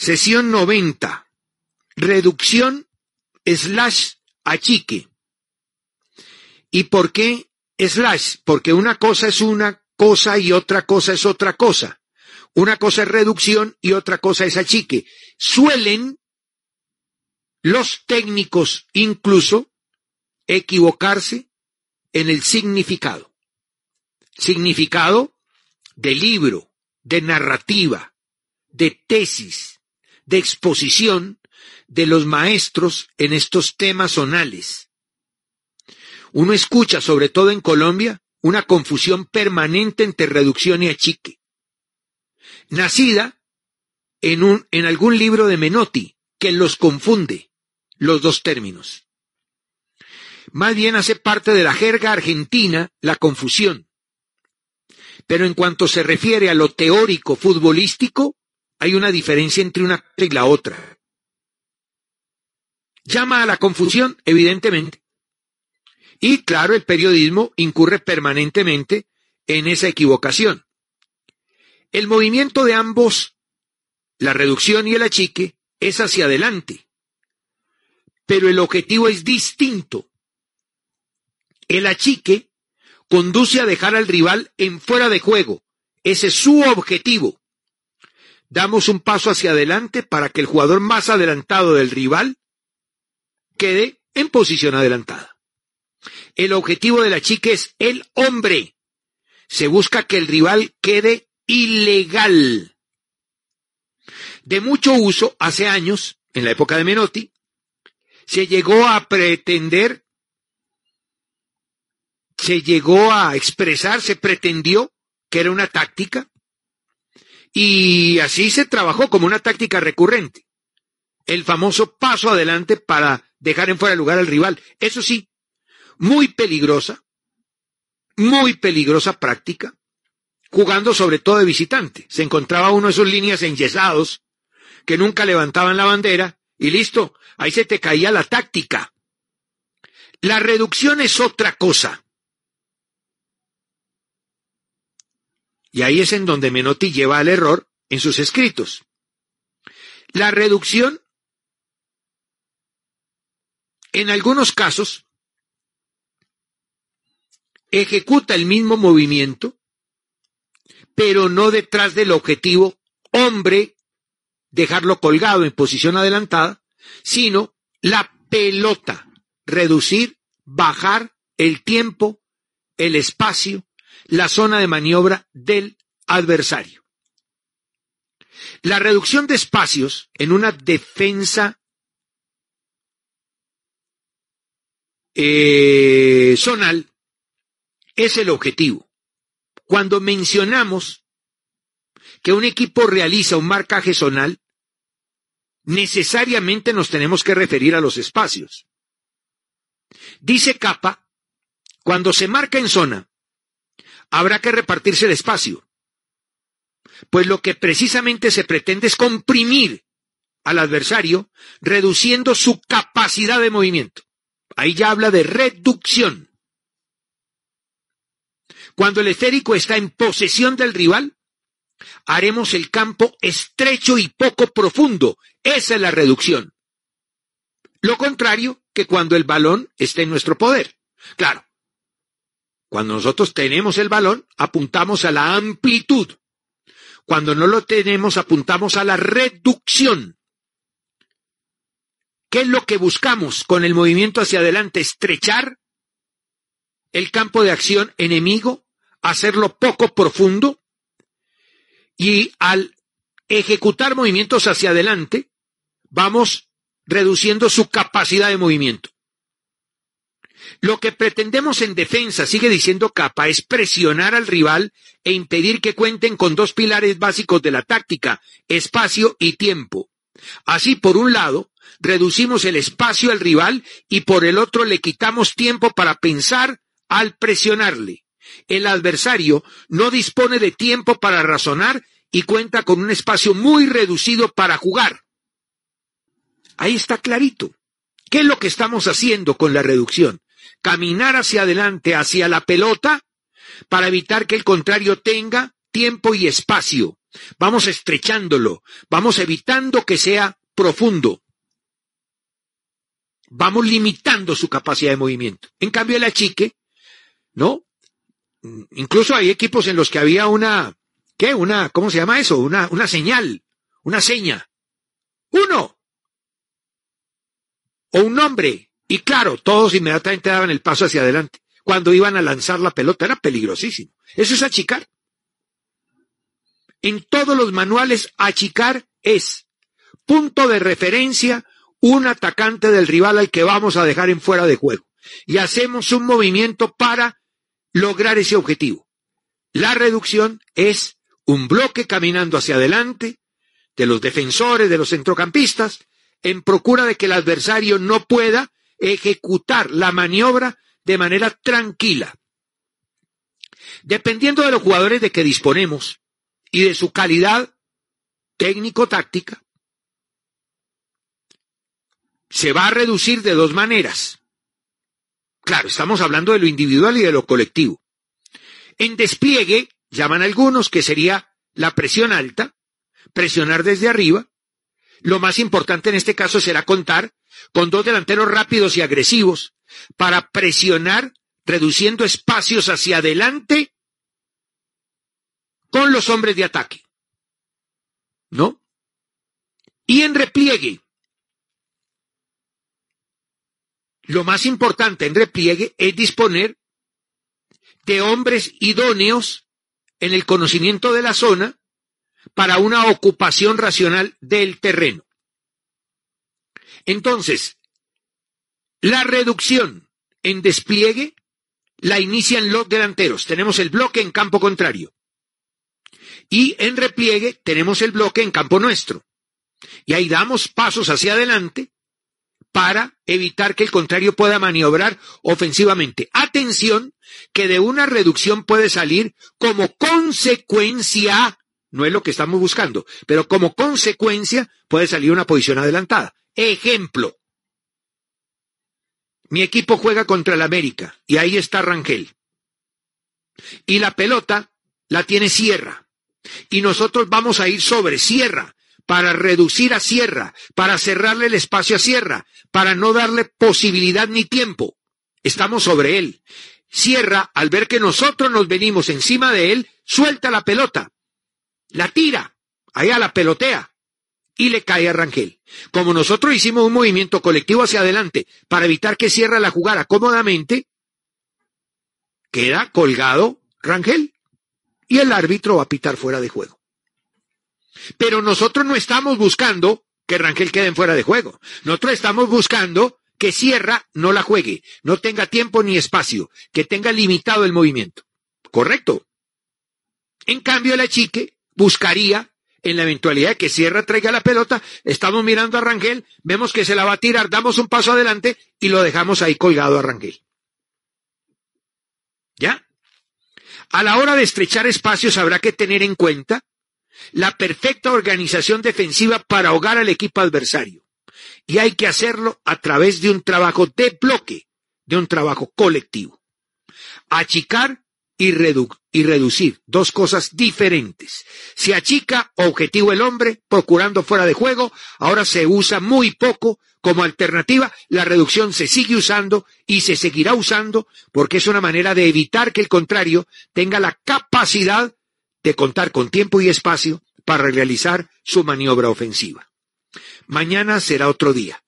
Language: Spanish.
Sesión 90. Reducción slash achique. ¿Y por qué slash? Porque una cosa es una cosa y otra cosa es otra cosa. Una cosa es reducción y otra cosa es achique. Suelen los técnicos incluso equivocarse en el significado. Significado de libro, de narrativa, de tesis, de exposición de los maestros en estos temas zonales. Uno escucha, sobre todo en Colombia, una confusión permanente entre reducción y achique. Nacida en, un, en algún libro de Menotti, que los confunde, los dos términos. Más bien hace parte de la jerga argentina la confusión. Pero en cuanto se refiere a lo teórico futbolístico, hay una diferencia entre una y la otra. Llama a la confusión, evidentemente. Y claro, el periodismo incurre permanentemente en esa equivocación. El movimiento de ambos, la reducción y el achique, es hacia adelante. Pero el objetivo es distinto. El achique conduce a dejar al rival en fuera de juego. Ese es su objetivo. Damos un paso hacia adelante para que el jugador más adelantado del rival quede en posición adelantada. El objetivo de la chica es el hombre. Se busca que el rival quede ilegal. De mucho uso, hace años, en la época de Menotti, se llegó a pretender, se llegó a expresar, se pretendió que era una táctica, y así se trabajó como una táctica recurrente. El famoso paso adelante para dejar en fuera de lugar al rival. Eso sí, muy peligrosa, muy peligrosa práctica, jugando sobre todo de visitante. Se encontraba uno de sus líneas enyesados, que nunca levantaban la bandera, y listo, ahí se te caía la táctica. La reducción es otra cosa. Y ahí es en donde Menotti lleva al error en sus escritos. La reducción en algunos casos, ejecuta el mismo movimiento, pero no detrás del objetivo hombre, dejarlo colgado en posición adelantada, sino la pelota, reducir, bajar el tiempo, el espacio, la zona de maniobra del adversario. La reducción de espacios en una defensa eh, zonal es el objetivo. Cuando mencionamos que un equipo realiza un marcaje zonal, necesariamente nos tenemos que referir a los espacios. Dice Capa, cuando se marca en zona, habrá que repartirse el espacio. Pues lo que precisamente se pretende es comprimir al adversario, reduciendo su capacidad de movimiento. Ahí ya habla de reducción. Cuando el esférico está en posesión del rival, haremos el campo estrecho y poco profundo. Esa es la reducción. Lo contrario que cuando el balón está en nuestro poder. Claro, cuando nosotros tenemos el balón, apuntamos a la amplitud. Cuando no lo tenemos, apuntamos a la reducción. ¿Qué es lo que buscamos con el movimiento hacia adelante? Estrechar el campo de acción enemigo, hacerlo poco profundo y al ejecutar movimientos hacia adelante, vamos reduciendo su capacidad de movimiento. Lo que pretendemos en defensa, sigue diciendo Capa, es presionar al rival e impedir que cuenten con dos pilares básicos de la táctica, espacio y tiempo. Así, por un lado, reducimos el espacio al rival y por el otro le quitamos tiempo para pensar al presionarle. El adversario no dispone de tiempo para razonar y cuenta con un espacio muy reducido para jugar. Ahí está clarito. ¿Qué es lo que estamos haciendo con la reducción? Caminar hacia adelante, hacia la pelota, para evitar que el contrario tenga tiempo y espacio. vamos estrechándolo, vamos evitando que sea profundo, vamos limitando su capacidad de movimiento. En cambio, el achique, ¿no? Incluso hay equipos en los que había una, ¿qué? Una, ¿cómo se llama eso? Una, una señal, una seña. Uno. O un nombre. Y claro, todos inmediatamente daban el paso hacia adelante. Cuando iban a lanzar la pelota era peligrosísimo. Eso es achicar. En todos los manuales, achicar es punto de referencia un atacante del rival al que vamos a dejar en fuera de juego. Y hacemos un movimiento para lograr ese objetivo. La reducción es un bloque caminando hacia adelante de los defensores, de los centrocampistas, en procura de que el adversario no pueda ejecutar la maniobra de manera tranquila. Dependiendo de los jugadores de que disponemos y de su calidad técnico-táctica, se va a reducir de dos maneras. Claro, estamos hablando de lo individual y de lo colectivo. En despliegue, llaman algunos, que sería la presión alta, presionar desde arriba. Lo más importante en este caso será contar con dos delanteros rápidos y agresivos para presionar reduciendo espacios hacia adelante con los hombres de ataque. ¿No? Y en repliegue, lo más importante en repliegue es disponer de hombres idóneos en el conocimiento de la zona para una ocupación racional del terreno. Entonces, la reducción en despliegue la inician los delanteros. Tenemos el bloque en campo contrario. Y en repliegue tenemos el bloque en campo nuestro. Y ahí damos pasos hacia adelante para evitar que el contrario pueda maniobrar ofensivamente. Atención, que de una reducción puede salir como consecuencia, no es lo que estamos buscando, pero como consecuencia puede salir una posición adelantada. Ejemplo. Mi equipo juega contra el América y ahí está Rangel. Y la pelota la tiene Sierra. Y nosotros vamos a ir sobre Sierra para reducir a Sierra, para cerrarle el espacio a Sierra, para no darle posibilidad ni tiempo. Estamos sobre él. Sierra, al ver que nosotros nos venimos encima de él, suelta la pelota, la tira, allá la pelotea, y le cae a Rangel. Como nosotros hicimos un movimiento colectivo hacia adelante para evitar que Sierra la jugara cómodamente, queda colgado Rangel y el árbitro va a pitar fuera de juego. Pero nosotros no estamos buscando que Rangel quede fuera de juego. Nosotros estamos buscando que Sierra no la juegue, no tenga tiempo ni espacio, que tenga limitado el movimiento. ¿Correcto? En cambio, el achique buscaría, en la eventualidad de que Sierra traiga la pelota, estamos mirando a Rangel, vemos que se la va a tirar, damos un paso adelante y lo dejamos ahí colgado a Rangel. ¿Ya? A la hora de estrechar espacios habrá que tener en cuenta la perfecta organización defensiva para ahogar al equipo adversario. Y hay que hacerlo a través de un trabajo de bloque, de un trabajo colectivo. Achicar y, reducir, dos cosas diferentes. Se achica objetivo el hombre, procurando fuera de juego, ahora se usa muy poco como alternativa, la reducción se sigue usando y se seguirá usando porque es una manera de evitar que el contrario tenga la capacidad de contar con tiempo y espacio para realizar su maniobra ofensiva. Mañana será otro día.